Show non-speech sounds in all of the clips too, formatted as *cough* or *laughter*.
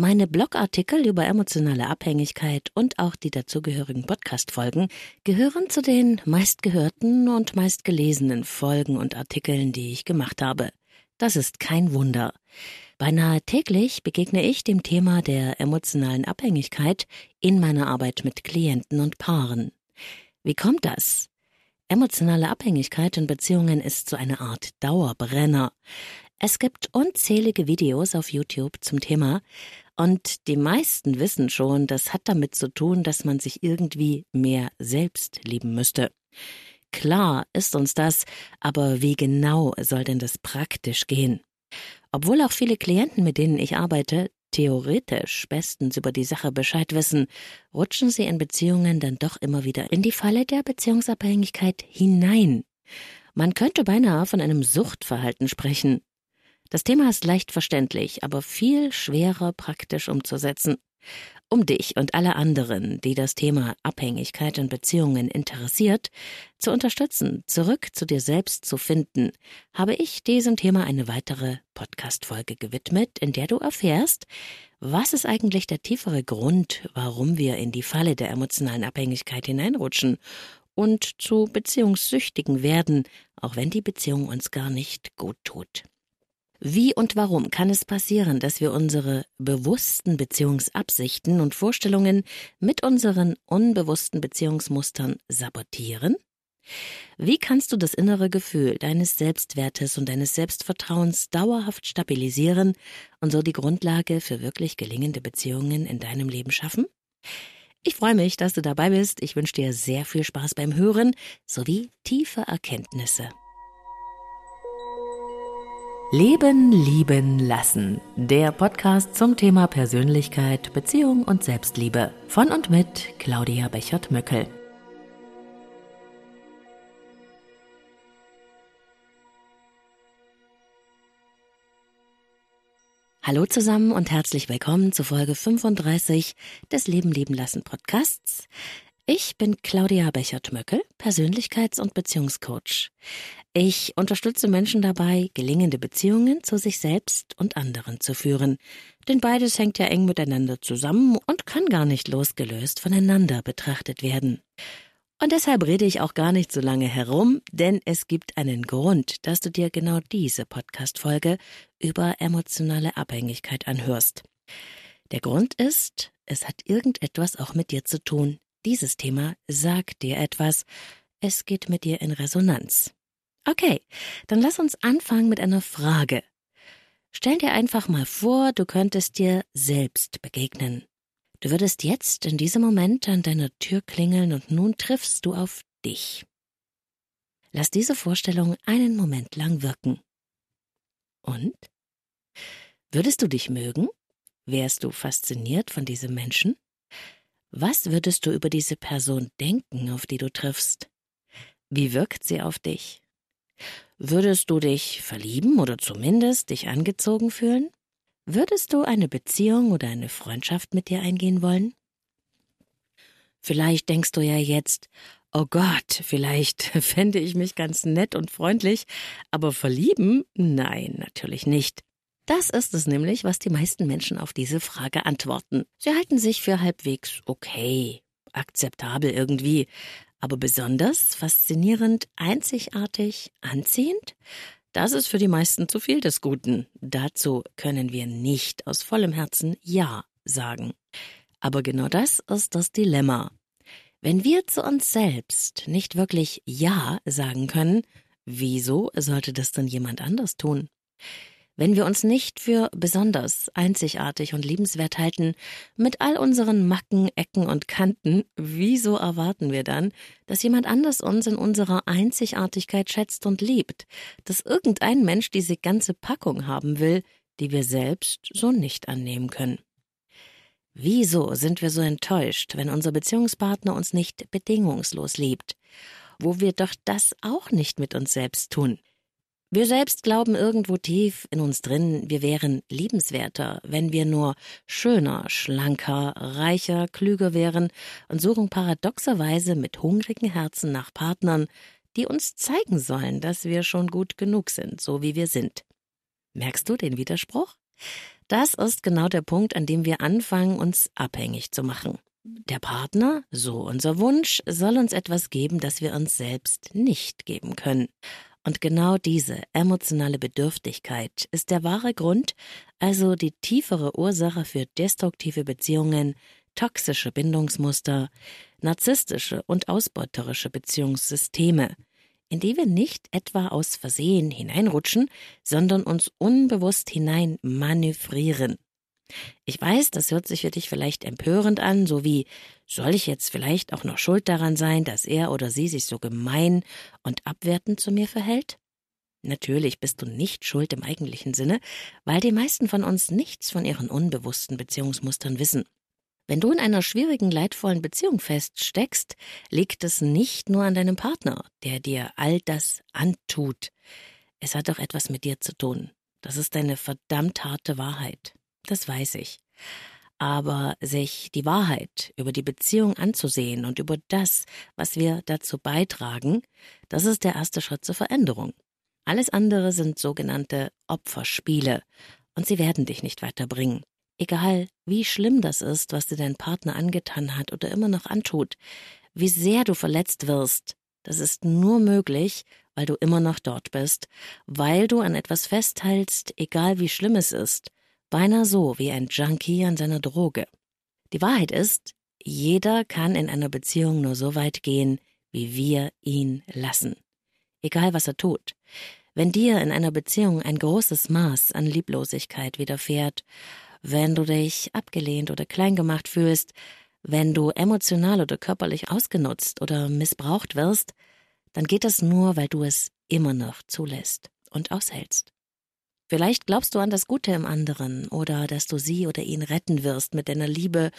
Meine Blogartikel über emotionale Abhängigkeit und auch die dazugehörigen Podcast-Folgen gehören zu den meistgehörten und meistgelesenen Folgen und Artikeln, die ich gemacht habe. Das ist kein Wunder. Beinahe täglich begegne ich dem Thema der emotionalen Abhängigkeit in meiner Arbeit mit Klienten und Paaren. Wie kommt das? Emotionale Abhängigkeit in Beziehungen ist so eine Art Dauerbrenner. Es gibt unzählige Videos auf YouTube zum Thema und die meisten wissen schon, das hat damit zu tun, dass man sich irgendwie mehr selbst lieben müsste. Klar ist uns das, aber wie genau soll denn das praktisch gehen? Obwohl auch viele Klienten, mit denen ich arbeite, theoretisch bestens über die Sache Bescheid wissen, rutschen sie in Beziehungen dann doch immer wieder in die Falle der Beziehungsabhängigkeit hinein. Man könnte beinahe von einem Suchtverhalten sprechen. Das Thema ist leicht verständlich, aber viel schwerer praktisch umzusetzen. Um dich und alle anderen, die das Thema Abhängigkeit in Beziehungen interessiert, zu unterstützen, zurück zu dir selbst zu finden, habe ich diesem Thema eine weitere Podcast-Folge gewidmet, in der du erfährst, was ist eigentlich der tiefere Grund, warum wir in die Falle der emotionalen Abhängigkeit hineinrutschen und zu Beziehungssüchtigen werden, auch wenn die Beziehung uns gar nicht gut tut. Wie und warum kann es passieren, dass wir unsere bewussten Beziehungsabsichten und Vorstellungen mit unseren unbewussten Beziehungsmustern sabotieren? Wie kannst du das innere Gefühl deines Selbstwertes und deines Selbstvertrauens dauerhaft stabilisieren und so die Grundlage für wirklich gelingende Beziehungen in deinem Leben schaffen? Ich freue mich, dass du dabei bist. Ich wünsche dir sehr viel Spaß beim Hören sowie tiefe Erkenntnisse. Leben, lieben, lassen. Der Podcast zum Thema Persönlichkeit, Beziehung und Selbstliebe. Von und mit Claudia Bechert-Möckel. Hallo zusammen und herzlich willkommen zu Folge 35 des Leben, lieben, lassen Podcasts. Ich bin Claudia Bechert-Möckel, Persönlichkeits- und Beziehungscoach. Ich unterstütze Menschen dabei, gelingende Beziehungen zu sich selbst und anderen zu führen. Denn beides hängt ja eng miteinander zusammen und kann gar nicht losgelöst voneinander betrachtet werden. Und deshalb rede ich auch gar nicht so lange herum, denn es gibt einen Grund, dass du dir genau diese Podcast-Folge über emotionale Abhängigkeit anhörst. Der Grund ist, es hat irgendetwas auch mit dir zu tun. Dieses Thema sagt dir etwas. Es geht mit dir in Resonanz. Okay, dann lass uns anfangen mit einer Frage. Stell dir einfach mal vor, du könntest dir selbst begegnen. Du würdest jetzt in diesem Moment an deiner Tür klingeln und nun triffst du auf dich. Lass diese Vorstellung einen Moment lang wirken. Und? Würdest du dich mögen? Wärst du fasziniert von diesem Menschen? Was würdest du über diese Person denken, auf die du triffst? Wie wirkt sie auf dich? Würdest du dich verlieben oder zumindest dich angezogen fühlen? Würdest du eine Beziehung oder eine Freundschaft mit dir eingehen wollen? Vielleicht denkst du ja jetzt, oh Gott, vielleicht *laughs* fände ich mich ganz nett und freundlich, aber verlieben? Nein, natürlich nicht. Das ist es nämlich, was die meisten Menschen auf diese Frage antworten. Sie halten sich für halbwegs okay, akzeptabel irgendwie, aber besonders faszinierend, einzigartig, anziehend? Das ist für die meisten zu viel des Guten. Dazu können wir nicht aus vollem Herzen Ja sagen. Aber genau das ist das Dilemma. Wenn wir zu uns selbst nicht wirklich Ja sagen können, wieso sollte das dann jemand anders tun? Wenn wir uns nicht für besonders, einzigartig und liebenswert halten, mit all unseren Macken, Ecken und Kanten, wieso erwarten wir dann, dass jemand anders uns in unserer Einzigartigkeit schätzt und liebt, dass irgendein Mensch diese ganze Packung haben will, die wir selbst so nicht annehmen können? Wieso sind wir so enttäuscht, wenn unser Beziehungspartner uns nicht bedingungslos liebt, wo wir doch das auch nicht mit uns selbst tun? Wir selbst glauben irgendwo tief in uns drin, wir wären liebenswerter, wenn wir nur schöner, schlanker, reicher, klüger wären und suchen paradoxerweise mit hungrigen Herzen nach Partnern, die uns zeigen sollen, dass wir schon gut genug sind, so wie wir sind. Merkst du den Widerspruch? Das ist genau der Punkt, an dem wir anfangen, uns abhängig zu machen. Der Partner, so unser Wunsch, soll uns etwas geben, das wir uns selbst nicht geben können. Und genau diese emotionale Bedürftigkeit ist der wahre Grund, also die tiefere Ursache für destruktive Beziehungen, toxische Bindungsmuster, narzisstische und ausbeuterische Beziehungssysteme, in die wir nicht etwa aus Versehen hineinrutschen, sondern uns unbewusst hinein manövrieren. Ich weiß, das hört sich für dich vielleicht empörend an, so wie soll ich jetzt vielleicht auch noch schuld daran sein, dass er oder sie sich so gemein und abwertend zu mir verhält? Natürlich bist du nicht schuld im eigentlichen Sinne, weil die meisten von uns nichts von ihren unbewussten Beziehungsmustern wissen. Wenn du in einer schwierigen, leidvollen Beziehung feststeckst, liegt es nicht nur an deinem Partner, der dir all das antut. Es hat doch etwas mit dir zu tun. Das ist eine verdammt harte Wahrheit. Das weiß ich. Aber sich die Wahrheit über die Beziehung anzusehen und über das, was wir dazu beitragen, das ist der erste Schritt zur Veränderung. Alles andere sind sogenannte Opferspiele, und sie werden dich nicht weiterbringen. Egal, wie schlimm das ist, was dir dein Partner angetan hat oder immer noch antut, wie sehr du verletzt wirst, das ist nur möglich, weil du immer noch dort bist, weil du an etwas festhältst, egal wie schlimm es ist, beinahe so wie ein Junkie an seiner Droge. Die Wahrheit ist, jeder kann in einer Beziehung nur so weit gehen, wie wir ihn lassen. Egal was er tut. Wenn dir in einer Beziehung ein großes Maß an Lieblosigkeit widerfährt wenn du dich abgelehnt oder klein gemacht fühlst, wenn du emotional oder körperlich ausgenutzt oder missbraucht wirst, dann geht das nur, weil du es immer noch zulässt und aushältst. Vielleicht glaubst du an das Gute im anderen oder dass du sie oder ihn retten wirst mit deiner Liebe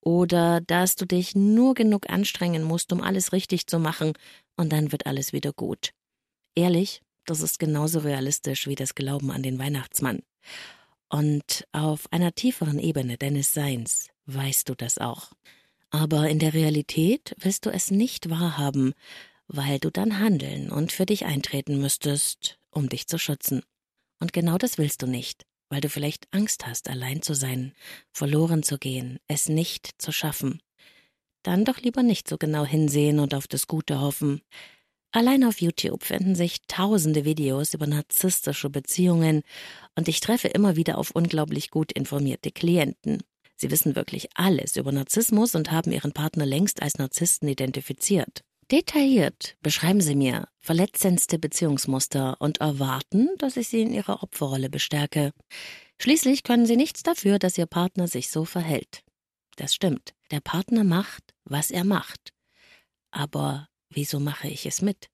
oder dass du dich nur genug anstrengen musst, um alles richtig zu machen und dann wird alles wieder gut. Ehrlich, das ist genauso realistisch wie das Glauben an den Weihnachtsmann. Und auf einer tieferen Ebene deines Seins weißt du das auch. Aber in der Realität willst du es nicht wahrhaben, weil du dann handeln und für dich eintreten müsstest, um dich zu schützen. Und genau das willst du nicht, weil du vielleicht Angst hast, allein zu sein, verloren zu gehen, es nicht zu schaffen. Dann doch lieber nicht so genau hinsehen und auf das Gute hoffen. Allein auf YouTube finden sich tausende Videos über narzisstische Beziehungen und ich treffe immer wieder auf unglaublich gut informierte Klienten. Sie wissen wirklich alles über Narzissmus und haben ihren Partner längst als Narzissten identifiziert. Detailliert beschreiben sie mir verletzendste Beziehungsmuster und erwarten, dass ich sie in ihrer Opferrolle bestärke. Schließlich können sie nichts dafür, dass ihr Partner sich so verhält. Das stimmt. Der Partner macht, was er macht. Aber Wieso mache ich es mit?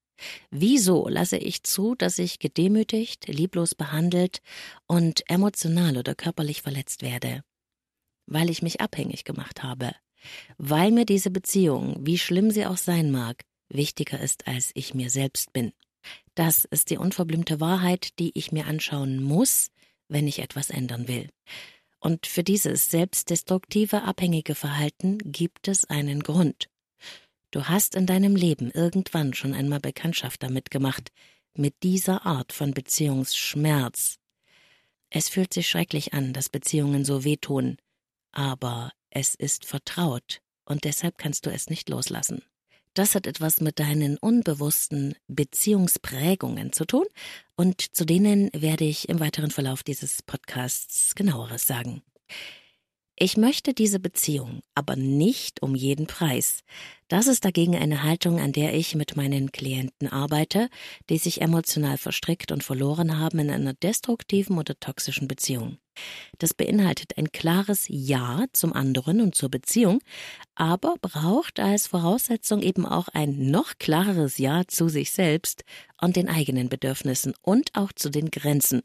Wieso lasse ich zu, dass ich gedemütigt, lieblos behandelt und emotional oder körperlich verletzt werde? Weil ich mich abhängig gemacht habe. Weil mir diese Beziehung, wie schlimm sie auch sein mag, wichtiger ist, als ich mir selbst bin. Das ist die unverblümte Wahrheit, die ich mir anschauen muss, wenn ich etwas ändern will. Und für dieses selbstdestruktive, abhängige Verhalten gibt es einen Grund. Du hast in deinem Leben irgendwann schon einmal Bekanntschaft damit gemacht, mit dieser Art von Beziehungsschmerz. Es fühlt sich schrecklich an, dass Beziehungen so wehtun, aber es ist vertraut und deshalb kannst du es nicht loslassen. Das hat etwas mit deinen unbewussten Beziehungsprägungen zu tun und zu denen werde ich im weiteren Verlauf dieses Podcasts genaueres sagen. Ich möchte diese Beziehung, aber nicht um jeden Preis. Das ist dagegen eine Haltung, an der ich mit meinen Klienten arbeite, die sich emotional verstrickt und verloren haben in einer destruktiven oder toxischen Beziehung. Das beinhaltet ein klares Ja zum anderen und zur Beziehung, aber braucht als Voraussetzung eben auch ein noch klareres Ja zu sich selbst und den eigenen Bedürfnissen und auch zu den Grenzen.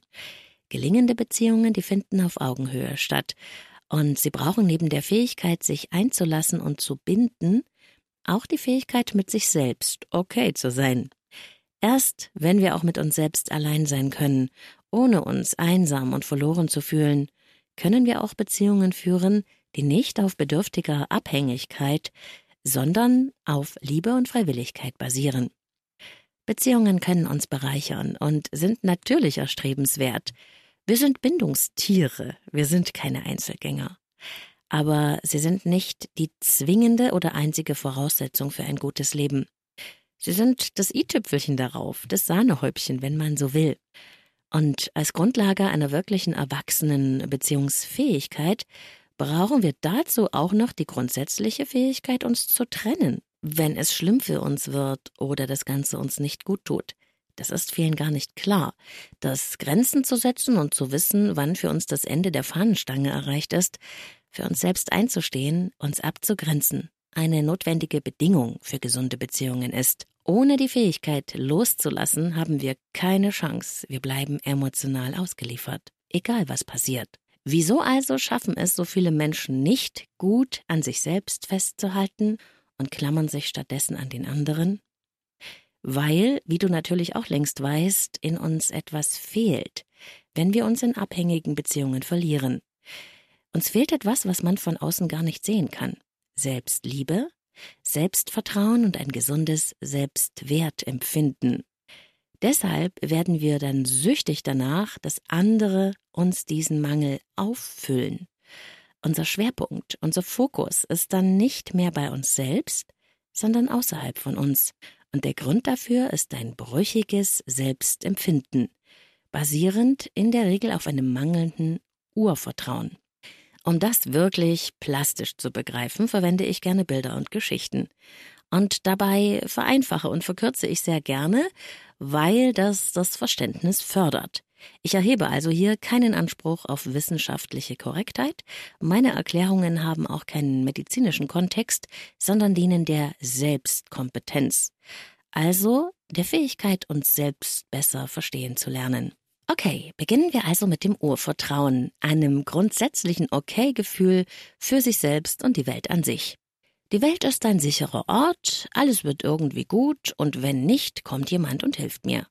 Gelingende Beziehungen, die finden auf Augenhöhe statt und sie brauchen neben der Fähigkeit, sich einzulassen und zu binden, auch die Fähigkeit, mit sich selbst okay zu sein. Erst wenn wir auch mit uns selbst allein sein können, ohne uns einsam und verloren zu fühlen, können wir auch Beziehungen führen, die nicht auf bedürftiger Abhängigkeit, sondern auf Liebe und Freiwilligkeit basieren. Beziehungen können uns bereichern und sind natürlich erstrebenswert, Wir sind Bindungstiere, wir sind keine Einzelgänger. Aber sie sind nicht die zwingende oder einzige Voraussetzung für ein gutes Leben. Sie sind das i-Tüpfelchen darauf, das Sahnehäubchen, wenn man so will. Und als Grundlage einer wirklichen erwachsenen Beziehungsfähigkeit brauchen wir dazu auch noch die grundsätzliche Fähigkeit, uns zu trennen, wenn es schlimm für uns wird oder das Ganze uns nicht gut tut. Das ist vielen gar nicht klar. Das Grenzen zu setzen und zu wissen, wann für uns das Ende der Fahnenstange erreicht ist, für uns selbst einzustehen, uns abzugrenzen, eine notwendige Bedingung für gesunde Beziehungen ist. Ohne die Fähigkeit loszulassen, haben wir keine Chance. Wir bleiben emotional ausgeliefert, egal was passiert. Wieso also schaffen es so viele Menschen nicht, gut an sich selbst festzuhalten und klammern sich stattdessen an den anderen? Weil, wie du natürlich auch längst weißt, in uns etwas fehlt, wenn wir uns in abhängigen Beziehungen verlieren. Uns fehlt etwas, was man von außen gar nicht sehen kann. Selbstliebe, Selbstvertrauen und ein gesundes Selbstwertempfinden. Deshalb werden wir dann süchtig danach, dass andere uns diesen Mangel auffüllen. Unser Schwerpunkt, unser Fokus ist dann nicht mehr bei uns selbst, sondern außerhalb von uns. Und der Grund dafür ist ein brüchiges Selbstempfinden, basierend in der Regel auf einem mangelnden Urvertrauen. Um das wirklich plastisch zu begreifen, verwende ich gerne Bilder und Geschichten. Und dabei vereinfache und verkürze ich sehr gerne, weil das das Verständnis fördert. Ich erhebe also hier keinen Anspruch auf wissenschaftliche Korrektheit. Meine Erklärungen haben auch keinen medizinischen Kontext, sondern dienen der Selbstkompetenz. Also der Fähigkeit, uns selbst besser verstehen zu lernen. Okay, beginnen wir also mit dem Urvertrauen, einem grundsätzlichen Okay-Gefühl für sich selbst und die Welt an sich. Die Welt ist ein sicherer Ort, alles wird irgendwie gut und wenn nicht, kommt jemand und hilft mir.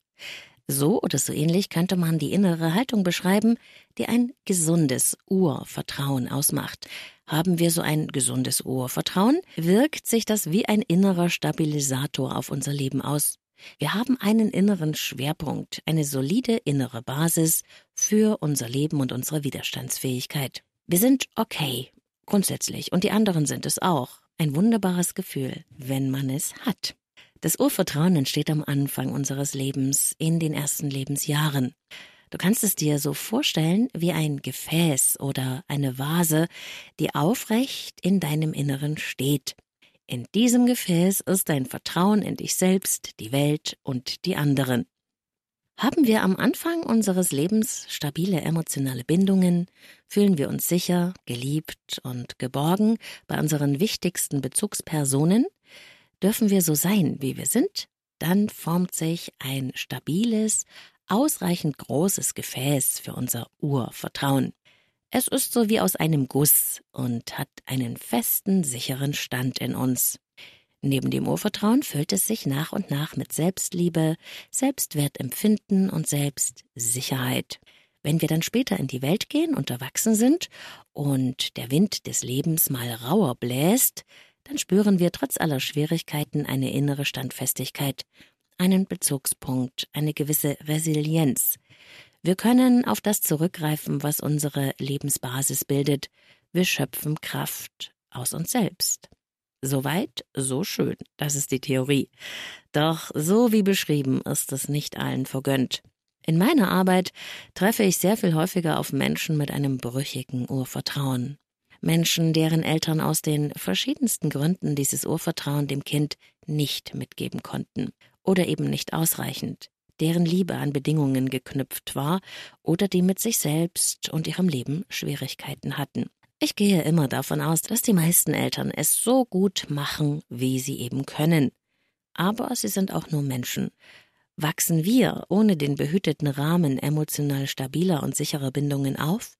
So oder so ähnlich könnte man die innere Haltung beschreiben, die ein gesundes Urvertrauen ausmacht. Haben wir so ein gesundes Urvertrauen, wirkt sich das wie ein innerer Stabilisator auf unser Leben aus. Wir haben einen inneren Schwerpunkt, eine solide innere Basis für unser Leben und unsere Widerstandsfähigkeit. Wir sind okay, grundsätzlich, und die anderen sind es auch. Ein wunderbares Gefühl, wenn man es hat. Das Urvertrauen entsteht am Anfang unseres Lebens, in den ersten Lebensjahren. Du kannst es dir so vorstellen wie ein Gefäß oder eine Vase, die aufrecht in deinem Inneren steht. In diesem Gefäß ist dein Vertrauen in dich selbst, die Welt und die anderen. Haben wir am Anfang unseres Lebens stabile emotionale Bindungen, fühlen wir uns sicher, geliebt und geborgen bei unseren wichtigsten Bezugspersonen, dürfen wir so sein, wie wir sind, dann formt sich ein stabiles, ausreichend großes Gefäß für unser Urvertrauen. Es ist so wie aus einem Guss und hat einen festen, sicheren Stand in uns. Neben dem Urvertrauen füllt es sich nach und nach mit Selbstliebe, Selbstwertempfinden und Selbstsicherheit. Wenn wir dann später in die Welt gehen und erwachsen sind und der Wind des Lebens mal rauer bläst, dann spüren wir trotz aller Schwierigkeiten eine innere Standfestigkeit, einen Bezugspunkt, eine gewisse Resilienz, wir können auf das zurückgreifen, was unsere Lebensbasis bildet. Wir schöpfen Kraft aus uns selbst. Soweit, so schön, das ist die Theorie. Doch so wie beschrieben ist es nicht allen vergönnt. In meiner Arbeit treffe ich sehr viel häufiger auf Menschen mit einem brüchigen Urvertrauen. Menschen, deren Eltern aus den verschiedensten Gründen dieses Urvertrauen dem Kind nicht mitgeben konnten oder eben nicht ausreichend deren Liebe an Bedingungen geknüpft war oder die mit sich selbst und ihrem Leben Schwierigkeiten hatten. Ich gehe immer davon aus, dass die meisten Eltern es so gut machen, wie sie eben können. Aber sie sind auch nur Menschen. Wachsen wir ohne den behüteten Rahmen emotional stabiler und sicherer Bindungen auf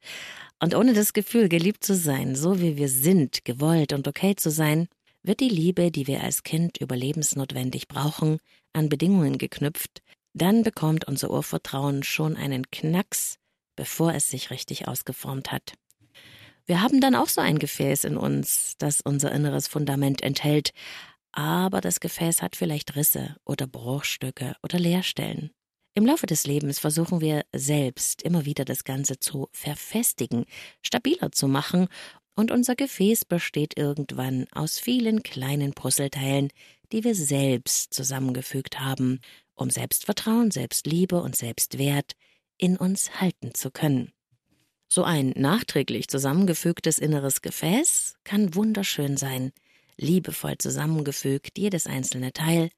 und ohne das Gefühl, geliebt zu sein, so wie wir sind, gewollt und okay zu sein, wird die Liebe, die wir als Kind überlebensnotwendig brauchen, an Bedingungen geknüpft, dann bekommt unser Urvertrauen schon einen Knacks, bevor es sich richtig ausgeformt hat. Wir haben dann auch so ein Gefäß in uns, das unser inneres Fundament enthält, aber das Gefäß hat vielleicht Risse oder Bruchstücke oder Leerstellen. Im Laufe des Lebens versuchen wir selbst immer wieder das Ganze zu verfestigen, stabiler zu machen, und unser Gefäß besteht irgendwann aus vielen kleinen Puzzleteilen, die wir selbst zusammengefügt haben, um Selbstvertrauen, Selbstliebe und Selbstwert in uns halten zu können. So ein nachträglich zusammengefügtes inneres Gefäß kann wunderschön sein, liebevoll zusammengefügt, jedes einzelne Teil,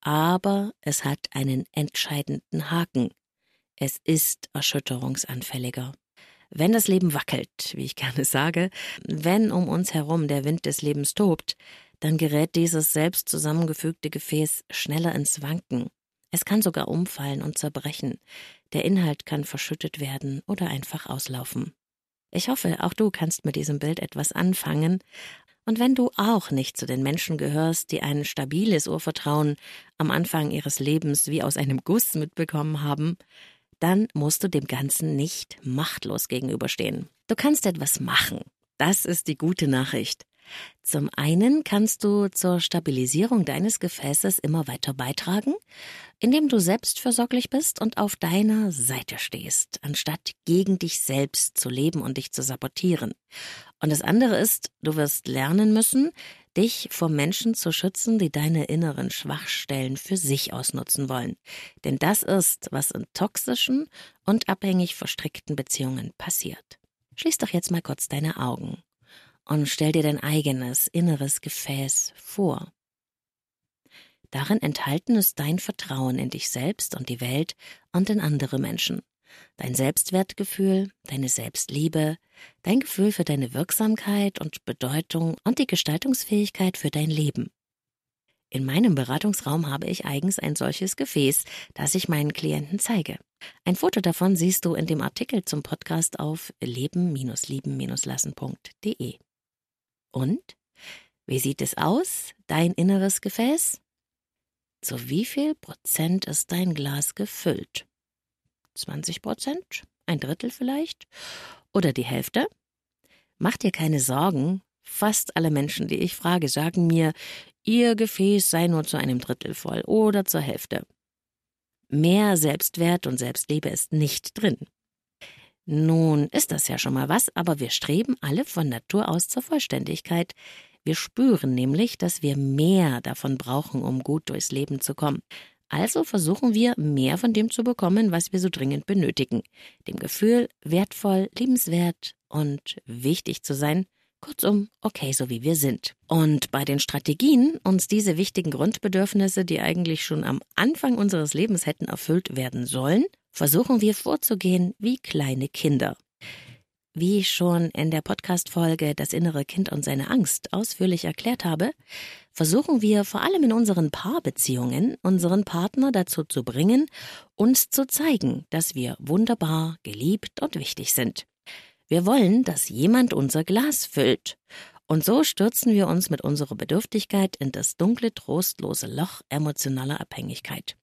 aber es hat einen entscheidenden Haken. Es ist erschütterungsanfälliger. Wenn das Leben wackelt, wie ich gerne sage, wenn um uns herum der Wind des Lebens tobt, dann gerät dieses selbst zusammengefügte Gefäß schneller ins Wanken. Es kann sogar umfallen und zerbrechen. Der Inhalt kann verschüttet werden oder einfach auslaufen. Ich hoffe, auch du kannst mit diesem Bild etwas anfangen und wenn du auch nicht zu den Menschen gehörst, die ein stabiles Urvertrauen am Anfang ihres Lebens wie aus einem Guss mitbekommen haben, dann musst du dem Ganzen nicht machtlos gegenüberstehen. Du kannst etwas machen. Das ist die gute Nachricht. Zum einen kannst du zur Stabilisierung deines Gefäßes immer weiter beitragen, indem du selbstversorglich bist und auf deiner Seite stehst, anstatt gegen dich selbst zu leben und dich zu sabotieren. Und das andere ist, du wirst lernen müssen, dich vor Menschen zu schützen, die deine inneren Schwachstellen für sich ausnutzen wollen. Denn das ist, was in toxischen und abhängig verstrickten Beziehungen passiert. Schließ doch jetzt mal kurz deine Augen und stell dir dein eigenes inneres Gefäß vor. Darin enthalten ist dein Vertrauen in dich selbst und die Welt und in andere Menschen, dein Selbstwertgefühl, deine Selbstliebe, dein Gefühl für deine Wirksamkeit und Bedeutung und die Gestaltungsfähigkeit für dein Leben. In meinem Beratungsraum habe ich eigens ein solches Gefäß, das ich meinen Klienten zeige. Ein Foto davon siehst du in dem Artikel zum Podcast auf leben-lieben-lassen.de. Und? Wie sieht es aus, dein inneres Gefäß? Zu wie viel Prozent ist dein Glas gefüllt? 20 Prozent? Ein Drittel vielleicht? Oder die Hälfte? Mach dir keine Sorgen. Fast alle Menschen, die ich frage, sagen mir, ihr Gefäß sei nur zu einem Drittel voll oder zur Hälfte. Mehr Selbstwert und Selbstliebe ist nicht drin. Nun ist das ja schon mal was, aber wir streben alle von Natur aus zur Vollständigkeit. Wir spüren nämlich, dass wir mehr davon brauchen, um gut durchs Leben zu kommen. Also versuchen wir, mehr von dem zu bekommen, was wir so dringend benötigen. Dem Gefühl, wertvoll, liebenswert und wichtig zu sein. Kurzum, okay, so wie wir sind. Und bei den Strategien, uns diese wichtigen Grundbedürfnisse, die eigentlich schon am Anfang unseres Lebens hätten erfüllt werden sollen, versuchen wir vorzugehen wie kleine Kinder. Wie ich schon in der Podcast-Folge Das innere Kind und seine Angst ausführlich erklärt habe, versuchen wir vor allem in unseren Paarbeziehungen unseren Partner dazu zu bringen, uns zu zeigen, dass wir wunderbar, geliebt und wichtig sind. Wir wollen, dass jemand unser Glas füllt. Und so stürzen wir uns mit unserer Bedürftigkeit in das dunkle, trostlose Loch emotionaler Abhängigkeit.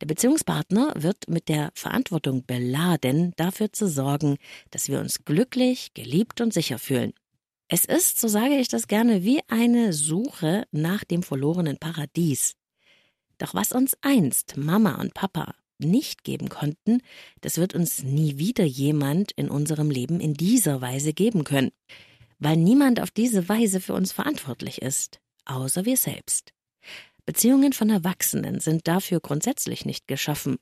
Der Beziehungspartner wird mit der Verantwortung beladen, dafür zu sorgen, dass wir uns glücklich, geliebt und sicher fühlen. Es ist, so sage ich das gerne, wie eine Suche nach dem verlorenen Paradies. Doch was uns einst Mama und Papa nicht geben konnten, das wird uns nie wieder jemand in unserem Leben in dieser Weise geben können, weil niemand auf diese Weise für uns verantwortlich ist, außer wir selbst. Beziehungen von Erwachsenen sind dafür grundsätzlich nicht geschaffen.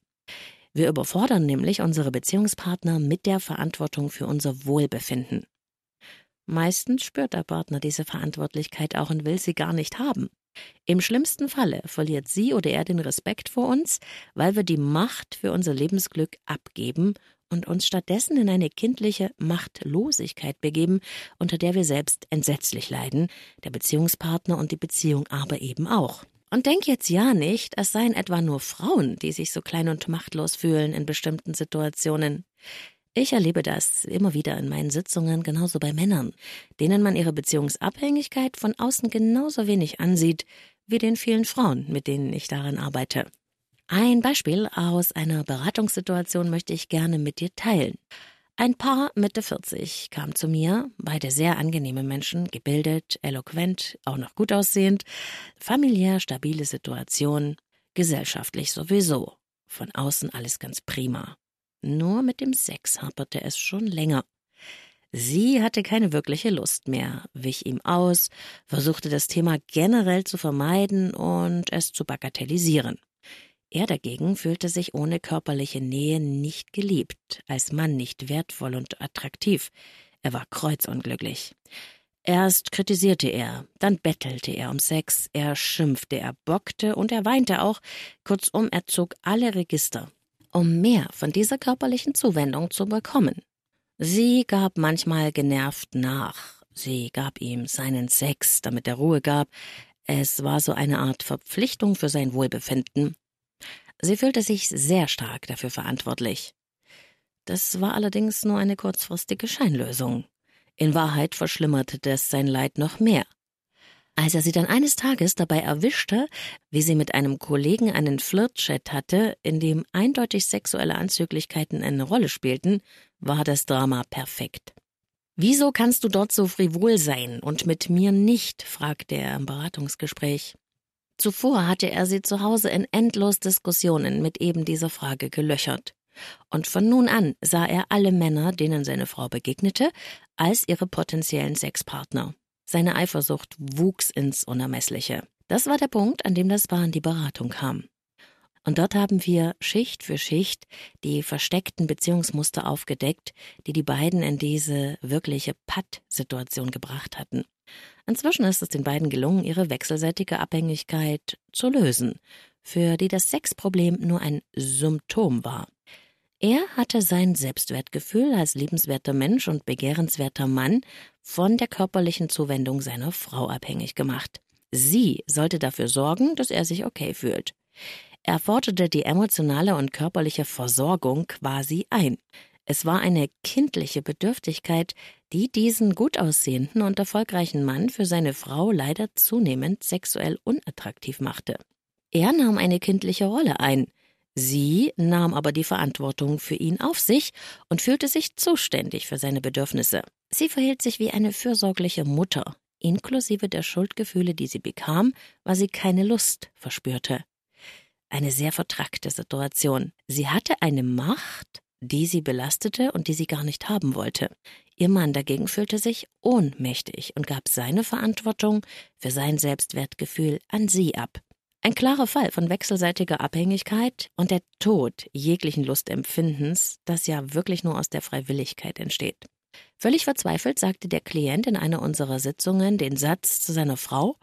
Wir überfordern nämlich unsere Beziehungspartner mit der Verantwortung für unser Wohlbefinden. Meistens spürt der Partner diese Verantwortlichkeit auch und will sie gar nicht haben. Im schlimmsten Falle verliert sie oder er den Respekt vor uns, weil wir die Macht für unser Lebensglück abgeben und uns stattdessen in eine kindliche Machtlosigkeit begeben, unter der wir selbst entsetzlich leiden, der Beziehungspartner und die Beziehung aber eben auch. Und denk jetzt ja nicht, es seien etwa nur Frauen, die sich so klein und machtlos fühlen in bestimmten Situationen. Ich erlebe das immer wieder in meinen Sitzungen, genauso bei Männern, denen man ihre Beziehungsabhängigkeit von außen genauso wenig ansieht wie den vielen Frauen, mit denen ich daran arbeite. Ein Beispiel aus einer Beratungssituation möchte ich gerne mit dir teilen. Ein Paar Mitte 40 kam zu mir, beide sehr angenehme Menschen, gebildet, eloquent, auch noch gut aussehend, familiär stabile Situation, gesellschaftlich sowieso. Von außen alles ganz prima. Nur mit dem Sex haperte es schon länger. Sie hatte keine wirkliche Lust mehr, wich ihm aus, versuchte das Thema generell zu vermeiden und es zu bagatellisieren. Er dagegen fühlte sich ohne körperliche Nähe nicht geliebt, als Mann nicht wertvoll und attraktiv. Er war kreuzunglücklich. Erst kritisierte er, dann bettelte er um Sex, er schimpfte, er bockte und er weinte auch. Kurzum, er zog alle Register, um mehr von dieser körperlichen Zuwendung zu bekommen. Sie gab manchmal genervt nach. Sie gab ihm seinen Sex, damit er Ruhe gab. Es war so eine Art Verpflichtung für sein Wohlbefinden. Sie fühlte sich sehr stark dafür verantwortlich. Das war allerdings nur eine kurzfristige Scheinlösung. In Wahrheit verschlimmerte das sein Leid noch mehr. Als er sie dann eines Tages dabei erwischte, wie sie mit einem Kollegen einen Flirtchat hatte, in dem eindeutig sexuelle Anzüglichkeiten eine Rolle spielten, war das Drama perfekt. Wieso kannst du dort so frivol sein und mit mir nicht? fragte er im Beratungsgespräch. Zuvor hatte er sie zu Hause in endlos Diskussionen mit eben dieser Frage gelöchert. Und von nun an sah er alle Männer, denen seine Frau begegnete, als ihre potenziellen Sexpartner. Seine Eifersucht wuchs ins Unermessliche. Das war der Punkt, an dem das Paar in die Beratung kam. Und dort haben wir Schicht für Schicht die versteckten Beziehungsmuster aufgedeckt, die die beiden in diese wirkliche Patt-Situation gebracht hatten. Inzwischen ist es den beiden gelungen, ihre wechselseitige Abhängigkeit zu lösen, für die das Sexproblem nur ein Symptom war. Er hatte sein Selbstwertgefühl als liebenswerter Mensch und begehrenswerter Mann von der körperlichen Zuwendung seiner Frau abhängig gemacht. Sie sollte dafür sorgen, dass er sich okay fühlt. Er forderte die emotionale und körperliche Versorgung quasi ein. Es war eine kindliche Bedürftigkeit, die diesen gut aussehenden und erfolgreichen Mann für seine Frau leider zunehmend sexuell unattraktiv machte. Er nahm eine kindliche Rolle ein, Sie nahm aber die Verantwortung für ihn auf sich und fühlte sich zuständig für seine Bedürfnisse. Sie verhielt sich wie eine fürsorgliche Mutter, inklusive der Schuldgefühle, die sie bekam, weil sie keine Lust verspürte. Eine sehr vertrackte Situation. Sie hatte eine Macht, die sie belastete und die sie gar nicht haben wollte. Ihr Mann dagegen fühlte sich ohnmächtig und gab seine Verantwortung für sein Selbstwertgefühl an sie ab. Ein klarer Fall von wechselseitiger Abhängigkeit und der Tod jeglichen Lustempfindens, das ja wirklich nur aus der Freiwilligkeit entsteht. Völlig verzweifelt sagte der Klient in einer unserer Sitzungen den Satz zu seiner Frau,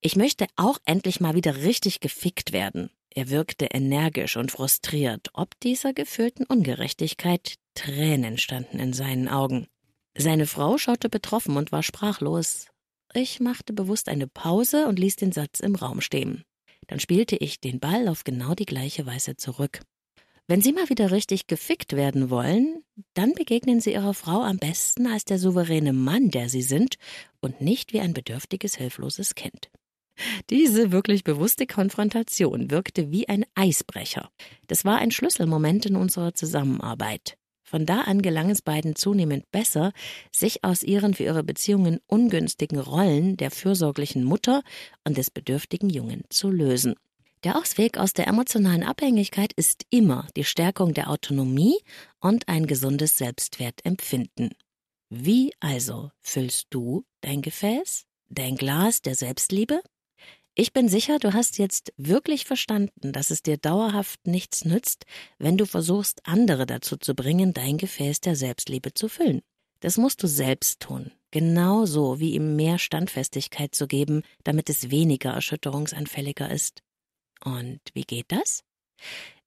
ich möchte auch endlich mal wieder richtig gefickt werden. Er wirkte energisch und frustriert. Ob dieser gefühlten Ungerechtigkeit Tränen standen in seinen Augen. Seine Frau schaute betroffen und war sprachlos. Ich machte bewusst eine Pause und ließ den Satz im Raum stehen. Dann spielte ich den Ball auf genau die gleiche Weise zurück. Wenn Sie mal wieder richtig gefickt werden wollen, dann begegnen Sie Ihrer Frau am besten als der souveräne Mann, der Sie sind, und nicht wie ein bedürftiges, hilfloses Kind. Diese wirklich bewusste Konfrontation wirkte wie ein Eisbrecher. Das war ein Schlüsselmoment in unserer Zusammenarbeit. Von da an gelang es beiden zunehmend besser, sich aus ihren für ihre Beziehungen ungünstigen Rollen der fürsorglichen Mutter und des bedürftigen Jungen zu lösen. Der Ausweg aus der emotionalen Abhängigkeit ist immer die Stärkung der Autonomie und ein gesundes Selbstwertempfinden. Wie also füllst du dein Gefäß, dein Glas der Selbstliebe? Ich bin sicher, du hast jetzt wirklich verstanden, dass es dir dauerhaft nichts nützt, wenn du versuchst, andere dazu zu bringen, dein Gefäß der Selbstliebe zu füllen. Das musst du selbst tun, genauso wie ihm mehr Standfestigkeit zu geben, damit es weniger erschütterungsanfälliger ist. Und wie geht das?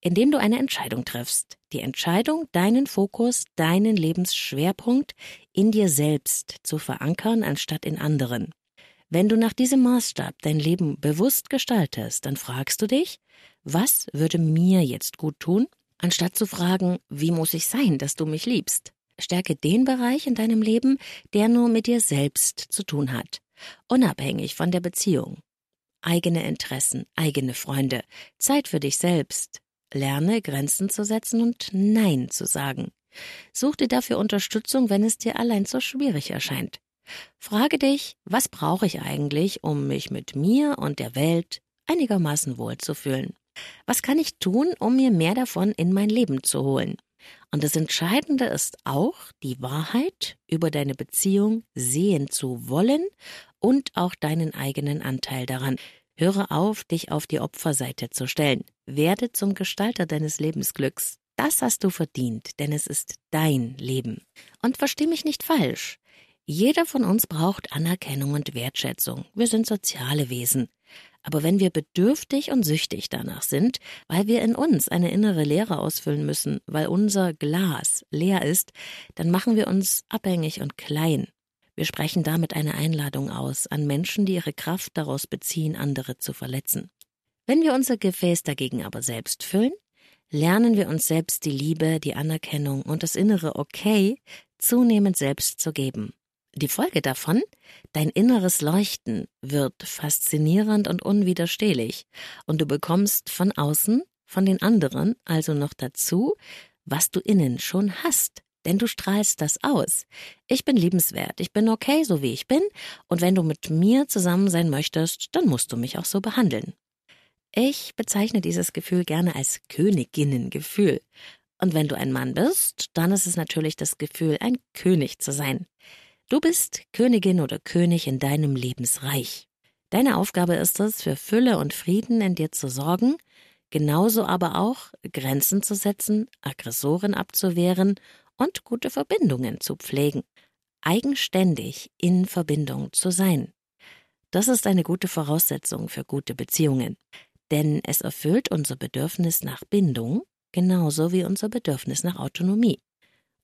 Indem du eine Entscheidung triffst. Die Entscheidung, deinen Fokus, deinen Lebensschwerpunkt in dir selbst zu verankern, anstatt in anderen. Wenn du nach diesem Maßstab dein Leben bewusst gestaltest, dann fragst du dich, was würde mir jetzt gut tun, anstatt zu fragen, wie muss ich sein, dass du mich liebst. Stärke den Bereich in deinem Leben, der nur mit dir selbst zu tun hat, unabhängig von der Beziehung. Eigene Interessen, eigene Freunde, Zeit für dich selbst. Lerne Grenzen zu setzen und Nein zu sagen. Such dir dafür Unterstützung, wenn es dir allein so schwierig erscheint. Frage dich, was brauche ich eigentlich, um mich mit mir und der Welt einigermaßen wohlzufühlen? Was kann ich tun, um mir mehr davon in mein Leben zu holen? Und das Entscheidende ist auch, die Wahrheit über deine Beziehung sehen zu wollen und auch deinen eigenen Anteil daran. Höre auf, dich auf die Opferseite zu stellen. Werde zum Gestalter deines Lebensglücks. Das hast du verdient, denn es ist dein Leben. Und versteh mich nicht falsch. Jeder von uns braucht Anerkennung und Wertschätzung. Wir sind soziale Wesen. Aber wenn wir bedürftig und süchtig danach sind, weil wir in uns eine innere Leere ausfüllen müssen, weil unser Glas leer ist, dann machen wir uns abhängig und klein. Wir sprechen damit eine Einladung aus an Menschen, die ihre Kraft daraus beziehen, andere zu verletzen. Wenn wir unser Gefäß dagegen aber selbst füllen, lernen wir uns selbst die Liebe, die Anerkennung und das innere Okay zunehmend selbst zu geben. Die Folge davon, dein inneres Leuchten wird faszinierend und unwiderstehlich, und du bekommst von außen, von den anderen, also noch dazu, was du innen schon hast, denn du strahlst das aus. Ich bin liebenswert, ich bin okay, so wie ich bin, und wenn du mit mir zusammen sein möchtest, dann musst du mich auch so behandeln. Ich bezeichne dieses Gefühl gerne als Königinnengefühl. Und wenn du ein Mann bist, dann ist es natürlich das Gefühl, ein König zu sein. Du bist Königin oder König in deinem Lebensreich. Deine Aufgabe ist es, für Fülle und Frieden in dir zu sorgen, genauso aber auch Grenzen zu setzen, Aggressoren abzuwehren und gute Verbindungen zu pflegen. Eigenständig in Verbindung zu sein. Das ist eine gute Voraussetzung für gute Beziehungen denn es erfüllt unser Bedürfnis nach Bindung genauso wie unser Bedürfnis nach Autonomie.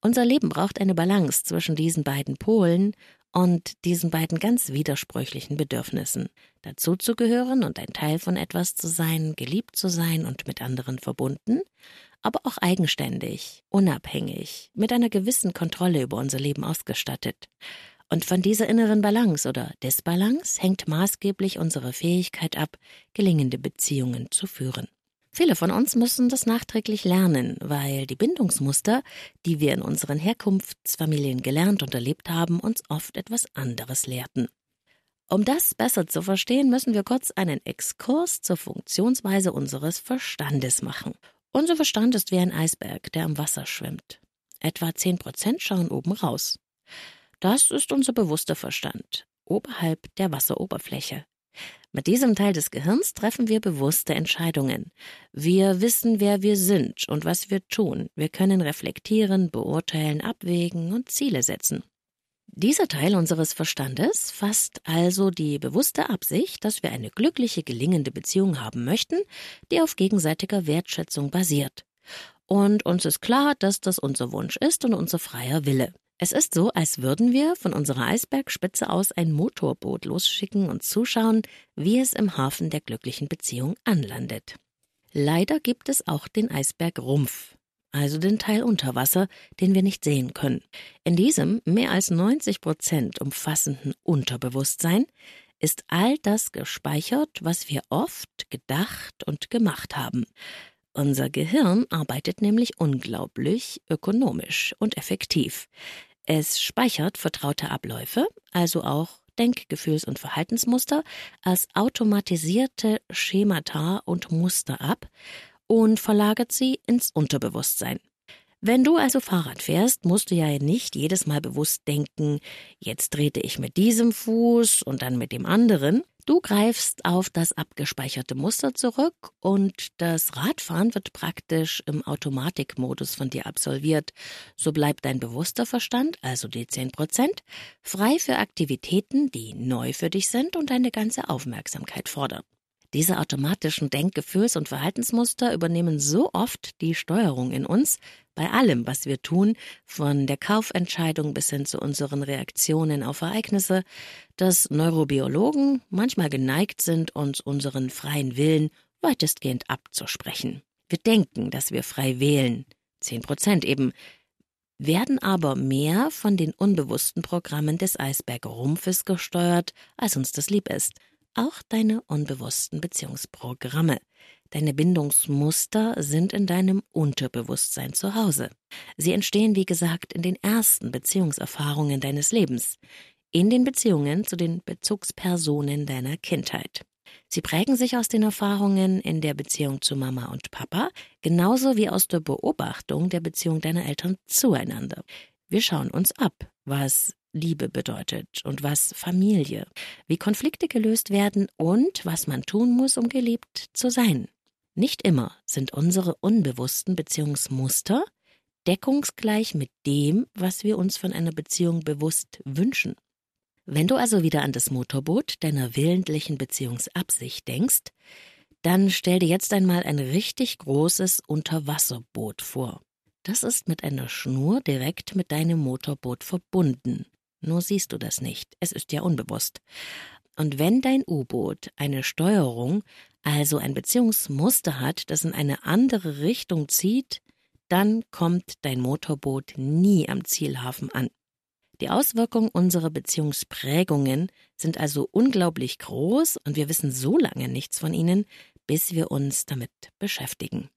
Unser Leben braucht eine Balance zwischen diesen beiden Polen und diesen beiden ganz widersprüchlichen Bedürfnissen. Dazu zu gehören und ein Teil von etwas zu sein, geliebt zu sein und mit anderen verbunden, aber auch eigenständig, unabhängig, mit einer gewissen Kontrolle über unser Leben ausgestattet. Und von dieser inneren Balance oder Disbalance hängt maßgeblich unsere Fähigkeit ab, gelingende Beziehungen zu führen. Viele von uns müssen das nachträglich lernen, weil die Bindungsmuster, die wir in unseren Herkunftsfamilien gelernt und erlebt haben, uns oft etwas anderes lehrten. Um das besser zu verstehen, müssen wir kurz einen Exkurs zur Funktionsweise unseres Verstandes machen. Unser Verstand ist wie ein Eisberg, der am Wasser schwimmt. Etwa zehn Prozent schauen oben raus. Das ist unser bewusster Verstand, oberhalb der Wasseroberfläche. Mit diesem Teil des Gehirns treffen wir bewusste Entscheidungen. Wir wissen, wer wir sind und was wir tun. Wir können reflektieren, beurteilen, abwägen und Ziele setzen. Dieser Teil unseres Verstandes fasst also die bewusste Absicht, dass wir eine glückliche, gelingende Beziehung haben möchten, die auf gegenseitiger Wertschätzung basiert. Und uns ist klar, dass das unser Wunsch ist und unser freier Wille. Es ist so, als würden wir von unserer Eisbergspitze aus ein Motorboot losschicken und zuschauen, wie es im Hafen der glücklichen Beziehung anlandet. Leider gibt es auch den Eisbergrumpf, also den Teil unter Wasser, den wir nicht sehen können. In diesem mehr als 90 Prozent umfassenden Unterbewusstsein ist all das gespeichert, was wir oft gedacht und gemacht haben. Unser Gehirn arbeitet nämlich unglaublich ökonomisch und effektiv. Es speichert vertraute Abläufe, also auch Denk-, Gefühls- und Verhaltensmuster als automatisierte Schemata und Muster ab und verlagert sie ins Unterbewusstsein. Wenn du also Fahrrad fährst, musst du ja nicht jedes Mal bewusst denken, jetzt trete ich mit diesem Fuß und dann mit dem anderen, Du greifst auf das abgespeicherte Muster zurück und das Radfahren wird praktisch im Automatikmodus von dir absolviert. So bleibt dein bewusster Verstand, also die 10 Prozent, frei für Aktivitäten, die neu für dich sind und deine ganze Aufmerksamkeit fordern. Diese automatischen Denkgefühls- und Verhaltensmuster übernehmen so oft die Steuerung in uns, bei allem, was wir tun, von der Kaufentscheidung bis hin zu unseren Reaktionen auf Ereignisse, dass Neurobiologen manchmal geneigt sind, uns unseren freien Willen weitestgehend abzusprechen. Wir denken, dass wir frei wählen, zehn Prozent eben, werden aber mehr von den unbewussten Programmen des Eisbergrumpfes gesteuert, als uns das lieb ist auch deine unbewussten Beziehungsprogramme. Deine Bindungsmuster sind in deinem Unterbewusstsein zu Hause. Sie entstehen, wie gesagt, in den ersten Beziehungserfahrungen deines Lebens, in den Beziehungen zu den Bezugspersonen deiner Kindheit. Sie prägen sich aus den Erfahrungen in der Beziehung zu Mama und Papa, genauso wie aus der Beobachtung der Beziehung deiner Eltern zueinander. Wir schauen uns ab, was Liebe bedeutet und was Familie, wie Konflikte gelöst werden und was man tun muss, um geliebt zu sein. Nicht immer sind unsere unbewussten Beziehungsmuster deckungsgleich mit dem, was wir uns von einer Beziehung bewusst wünschen. Wenn du also wieder an das Motorboot deiner willentlichen Beziehungsabsicht denkst, dann stell dir jetzt einmal ein richtig großes Unterwasserboot vor. Das ist mit einer Schnur direkt mit deinem Motorboot verbunden. Nur siehst du das nicht, es ist ja unbewusst. Und wenn dein U-Boot eine Steuerung, also ein Beziehungsmuster hat, das in eine andere Richtung zieht, dann kommt dein Motorboot nie am Zielhafen an. Die Auswirkungen unserer Beziehungsprägungen sind also unglaublich groß und wir wissen so lange nichts von ihnen, bis wir uns damit beschäftigen.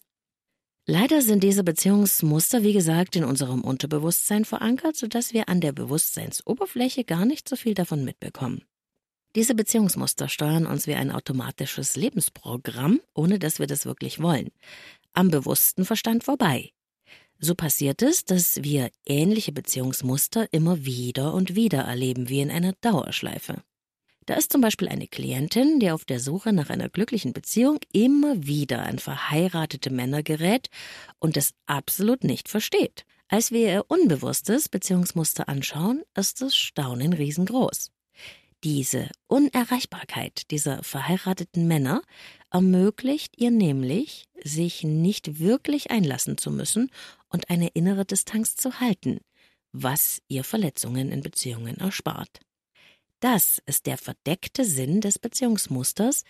Leider sind diese Beziehungsmuster, wie gesagt, in unserem Unterbewusstsein verankert, sodass wir an der Bewusstseinsoberfläche gar nicht so viel davon mitbekommen. Diese Beziehungsmuster steuern uns wie ein automatisches Lebensprogramm, ohne dass wir das wirklich wollen. Am bewussten Verstand vorbei. So passiert es, dass wir ähnliche Beziehungsmuster immer wieder und wieder erleben, wie in einer Dauerschleife. Da ist zum Beispiel eine Klientin, die auf der Suche nach einer glücklichen Beziehung immer wieder an verheiratete Männer gerät und es absolut nicht versteht. Als wir ihr unbewusstes Beziehungsmuster anschauen, ist das Staunen riesengroß. Diese Unerreichbarkeit dieser verheirateten Männer ermöglicht ihr nämlich, sich nicht wirklich einlassen zu müssen und eine innere Distanz zu halten, was ihr Verletzungen in Beziehungen erspart. Das ist der verdeckte Sinn des Beziehungsmusters,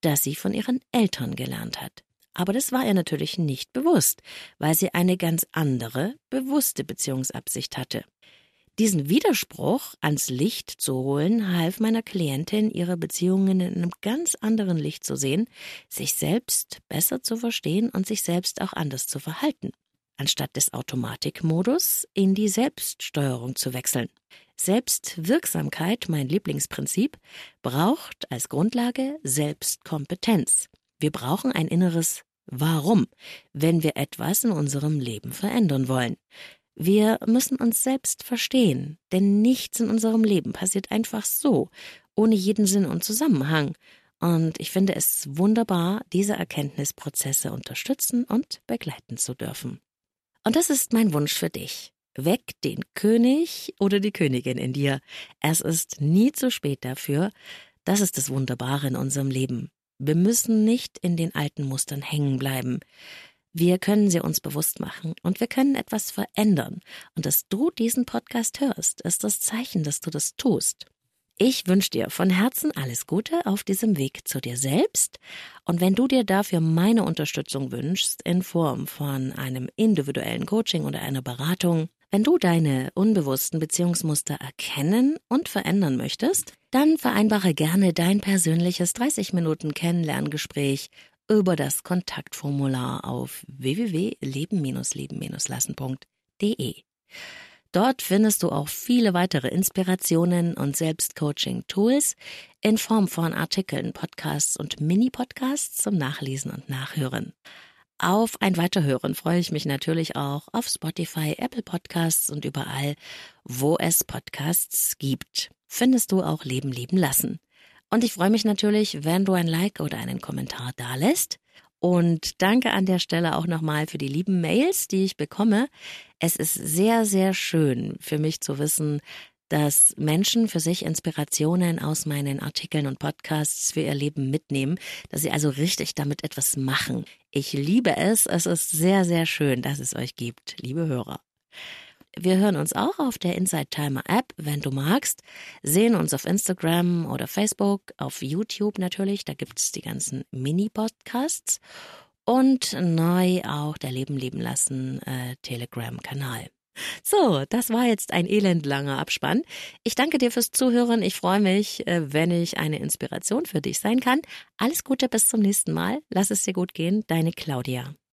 das sie von ihren Eltern gelernt hat. Aber das war ihr natürlich nicht bewusst, weil sie eine ganz andere, bewusste Beziehungsabsicht hatte. Diesen Widerspruch ans Licht zu holen, half meiner Klientin, ihre Beziehungen in einem ganz anderen Licht zu sehen, sich selbst besser zu verstehen und sich selbst auch anders zu verhalten, anstatt des Automatikmodus in die Selbststeuerung zu wechseln. Selbstwirksamkeit, mein Lieblingsprinzip, braucht als Grundlage Selbstkompetenz. Wir brauchen ein inneres Warum, wenn wir etwas in unserem Leben verändern wollen. Wir müssen uns selbst verstehen, denn nichts in unserem Leben passiert einfach so, ohne jeden Sinn und Zusammenhang. Und ich finde es wunderbar, diese Erkenntnisprozesse unterstützen und begleiten zu dürfen. Und das ist mein Wunsch für dich. Weck den König oder die Königin in dir. Es ist nie zu spät dafür. Das ist das Wunderbare in unserem Leben. Wir müssen nicht in den alten Mustern hängen bleiben. Wir können sie uns bewusst machen und wir können etwas verändern. Und dass du diesen Podcast hörst, ist das Zeichen, dass du das tust. Ich wünsche dir von Herzen alles Gute auf diesem Weg zu dir selbst. Und wenn du dir dafür meine Unterstützung wünschst, in Form von einem individuellen Coaching oder einer Beratung, wenn du deine unbewussten Beziehungsmuster erkennen und verändern möchtest, dann vereinbare gerne dein persönliches 30 Minuten Kennenlerngespräch über das Kontaktformular auf www.leben-leben-lassen.de. Dort findest du auch viele weitere Inspirationen und Selbstcoaching-Tools in Form von Artikeln, Podcasts und Mini-Podcasts zum Nachlesen und Nachhören. Auf ein Weiterhören freue ich mich natürlich auch auf Spotify, Apple Podcasts und überall, wo es Podcasts gibt. Findest du auch Leben lieben lassen. Und ich freue mich natürlich, wenn du ein Like oder einen Kommentar dalässt. Und danke an der Stelle auch nochmal für die lieben Mails, die ich bekomme. Es ist sehr, sehr schön für mich zu wissen, dass Menschen für sich Inspirationen aus meinen Artikeln und Podcasts für ihr Leben mitnehmen, dass sie also richtig damit etwas machen. Ich liebe es. Es ist sehr, sehr schön, dass es euch gibt, liebe Hörer. Wir hören uns auch auf der Inside Timer App, wenn du magst, sehen uns auf Instagram oder Facebook, auf YouTube natürlich, da gibt es die ganzen Mini-Podcasts und neu auch der Leben leben lassen äh, Telegram-Kanal. So, das war jetzt ein elendlanger Abspann. Ich danke dir fürs Zuhören. Ich freue mich, äh, wenn ich eine Inspiration für dich sein kann. Alles Gute bis zum nächsten Mal. Lass es dir gut gehen. Deine Claudia.